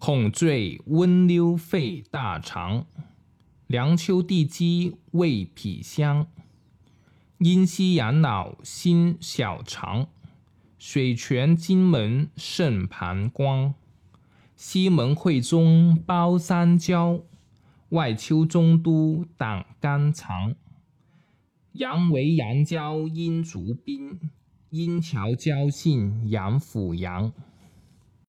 恐坠温溜肺大肠，凉秋地鸡胃脾香，阴溪养脑心小肠，水泉金门肾膀胱，西门会中包三焦，外丘中都胆肝肠，阳为阳交阴足宾，阴桥交信阳府阳。